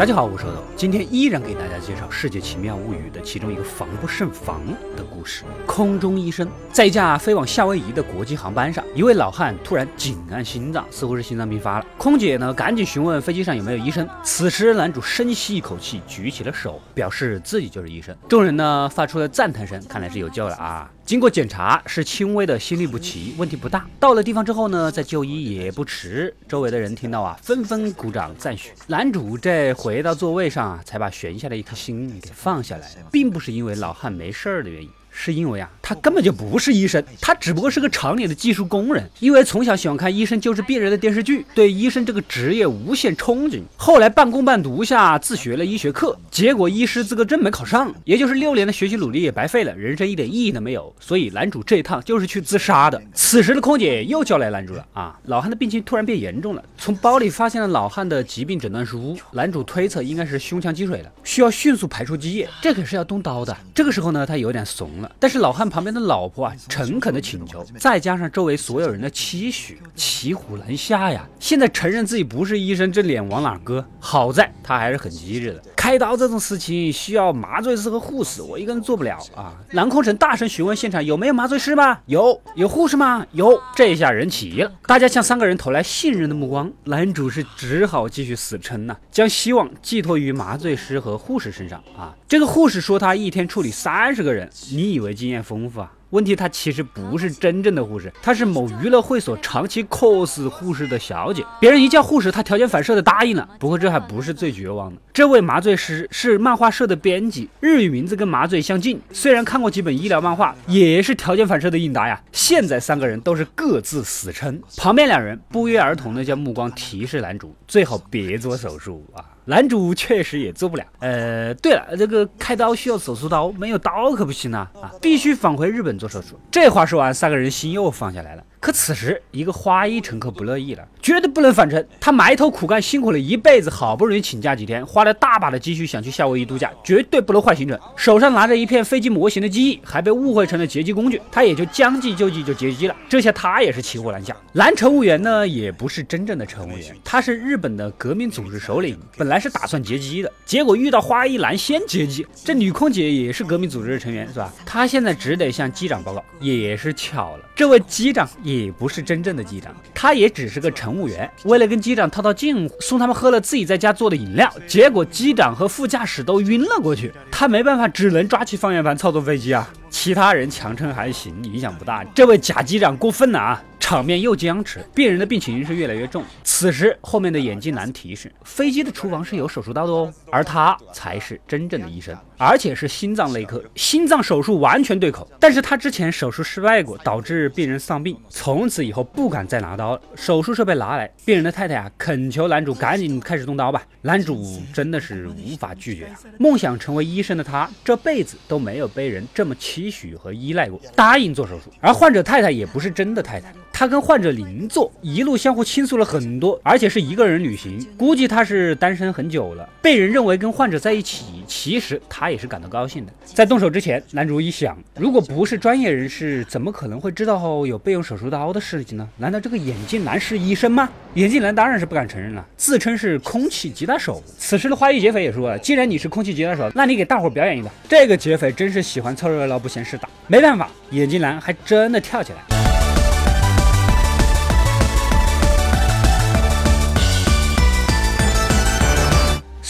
大家好，我是豆豆，今天依然给大家介绍《世界奇妙物语》的其中一个防不胜防的故事。空中医生在一架飞往夏威夷的国际航班上，一位老汉突然紧按心脏，似乎是心脏病发了。空姐呢，赶紧询问飞机上有没有医生。此时，男主深吸一口气，举起了手，表示自己就是医生。众人呢，发出了赞叹声，看来是有救了啊！经过检查，是轻微的心律不齐，问题不大。到了地方之后呢，再就医也不迟。周围的人听到啊，纷纷鼓掌赞许。男主这回到座位上啊，才把悬下的一颗心给放下来，并不是因为老汉没事儿的原因。是因为啊，他根本就不是医生，他只不过是个厂里的技术工人。因为从小喜欢看《医生就是病人》的电视剧，对医生这个职业无限憧憬。后来半工半读下自学了医学课，结果医师资格证没考上，也就是六年的学习努力也白费了，人生一点意义都没有。所以男主这一趟就是去自杀的。此时的空姐又叫来男主了啊，老汉的病情突然变严重了，从包里发现了老汉的疾病诊断书，男主推测应该是胸腔积水了，需要迅速排出积液，这可是要动刀的。这个时候呢，他有点怂了。但是老汉旁边的老婆啊，诚恳的请求，再加上周围所有人的期许，骑虎难下呀。现在承认自己不是医生，这脸往哪搁？好在他还是很机智的。开刀这种事情需要麻醉师和护士，我一个人做不了啊。蓝空城大声询问现场有没有麻醉师吗？有。有护士吗？有。这下人齐了，大家向三个人投来信任的目光。男主是只好继续死撑呐，将希望寄托于麻醉师和护士身上啊。这个护士说他一天处理三十个人，你以为经验丰富啊？问题他其实不是真正的护士，他是某娱乐会所长期 cos 护士的小姐。别人一叫护士，他条件反射的答应了。不过这还不是最绝望的，这位麻醉师是漫画社的编辑，日语名字跟麻醉相近。虽然看过几本医疗漫画，也是条件反射的应答呀。现在三个人都是各自死撑，旁边两人不约而同的将目光提示男主，最好别做手术啊。男主确实也做不了。呃，对了，这个开刀需要手术刀，没有刀可不行啊！啊，必须返回日本做手术。这话说完，三个人心又放下来了。可此时，一个花衣乘客不乐意了，绝对不能返程。他埋头苦干，辛苦了一辈子，好不容易请假几天，花了大把的积蓄想去夏威夷度假，绝对不能换行程。手上拿着一片飞机模型的机翼，还被误会成了劫机工具，他也就将计就计就劫机了。这下他也是骑虎难下。男乘务员呢，也不是真正的乘务员，他是日本的革命组织首领，本来是打算劫机的，结果遇到花衣男先劫机。这女空姐也是革命组织的成员，是吧？她现在只得向机长报告。也是巧了，这位机长。也也不是真正的机长，他也只是个乘务员。为了跟机长套套近乎，送他们喝了自己在家做的饮料，结果机长和副驾驶都晕了过去。他没办法，只能抓起方向盘操作飞机啊。其他人强撑还行，影响不大。这位假机长过分了啊！场面又僵持，病人的病情是越来越重。此时，后面的眼镜男提示，飞机的厨房是有手术刀的哦，而他才是真正的医生，而且是心脏内科，心脏手术完全对口。但是他之前手术失败过，导致病人丧病，从此以后不敢再拿刀了。手术设备拿来，病人的太太啊，恳求男主赶紧开始动刀吧。男主真的是无法拒绝啊！梦想成为医生的他，这辈子都没有被人这么期许和依赖过，答应做手术。而患者太太也不是真的太太。他跟患者邻座，一路相互倾诉了很多，而且是一个人旅行。估计他是单身很久了，被人认为跟患者在一起，其实他也是感到高兴的。在动手之前，男主一想，如果不是专业人士，怎么可能会知道有备用手术刀的事情呢？难道这个眼镜男是医生吗？眼镜男当然是不敢承认了，自称是空气吉他手。此时的花衣劫匪也说了，既然你是空气吉他手，那你给大伙表演一段。这个劫匪真是喜欢凑热闹不嫌事大，没办法，眼镜男还真的跳起来。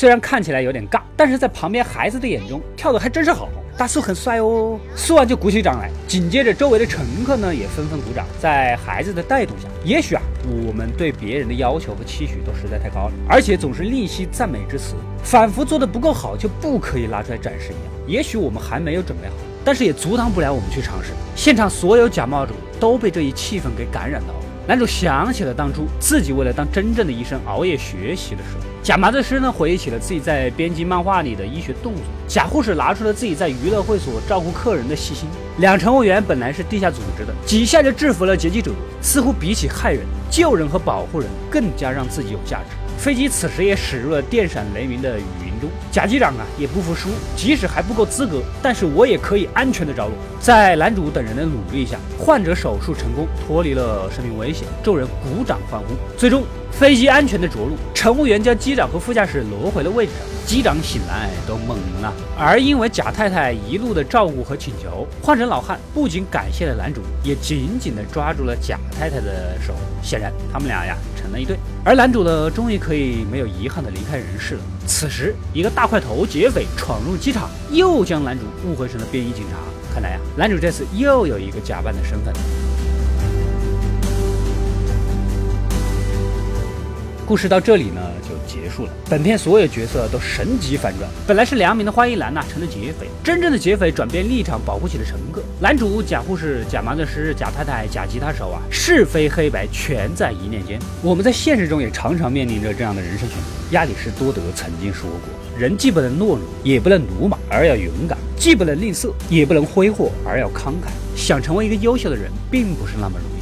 虽然看起来有点尬，但是在旁边孩子的眼中，跳的还真是好。大叔很帅哦。说完就鼓起掌来，紧接着周围的乘客呢也纷纷鼓掌。在孩子的带动下，也许啊，我们对别人的要求和期许都实在太高了，而且总是吝惜赞美之词，反复做的不够好就不可以拿出来展示一样。也许我们还没有准备好，但是也阻挡不了我们去尝试。现场所有假冒者都被这一气氛给感染到了。男主想起了当初自己为了当真正的医生熬夜学习的时候。假麻醉师呢回忆起了自己在编辑漫画里的医学动作，假护士拿出了自己在娱乐会所照顾客人的细心，两乘务员本来是地下组织的，几下就制服了劫机者，似乎比起害人，救人和保护人更加让自己有价值。飞机此时也驶入了电闪雷鸣的雨。中。贾机长啊也不服输，即使还不够资格，但是我也可以安全的着陆。在男主等人的努力下，患者手术成功，脱离了生命危险，众人鼓掌欢呼。最终。飞机安全的着陆，乘务员将机长和副驾驶挪回了位置上。机长醒来都懵了，而因为贾太太一路的照顾和请求，换成老汉不仅感谢了男主，也紧紧的抓住了贾太太的手。显然，他们俩呀成了一对。而男主呢，终于可以没有遗憾的离开人世了。此时，一个大块头劫匪闯入机场，又将男主误会成了便衣警察。看来呀，男主这次又有一个假扮的身份。故事到这里呢就结束了。本片所有角色都神级反转，本来是良民的花衣男呐成了劫匪，真正的劫匪转变立场保护起了乘客。男主假护士、假麻醉师、假太太、假吉他手啊，是非黑白全在一念间。我们在现实中也常常面临着这样的人生选择。亚里士多德曾经说过，人既不能懦弱，也不能鲁莽，而要勇敢；既不能吝啬，也不能挥霍，而要慷慨。想成为一个优秀的人，并不是那么容易。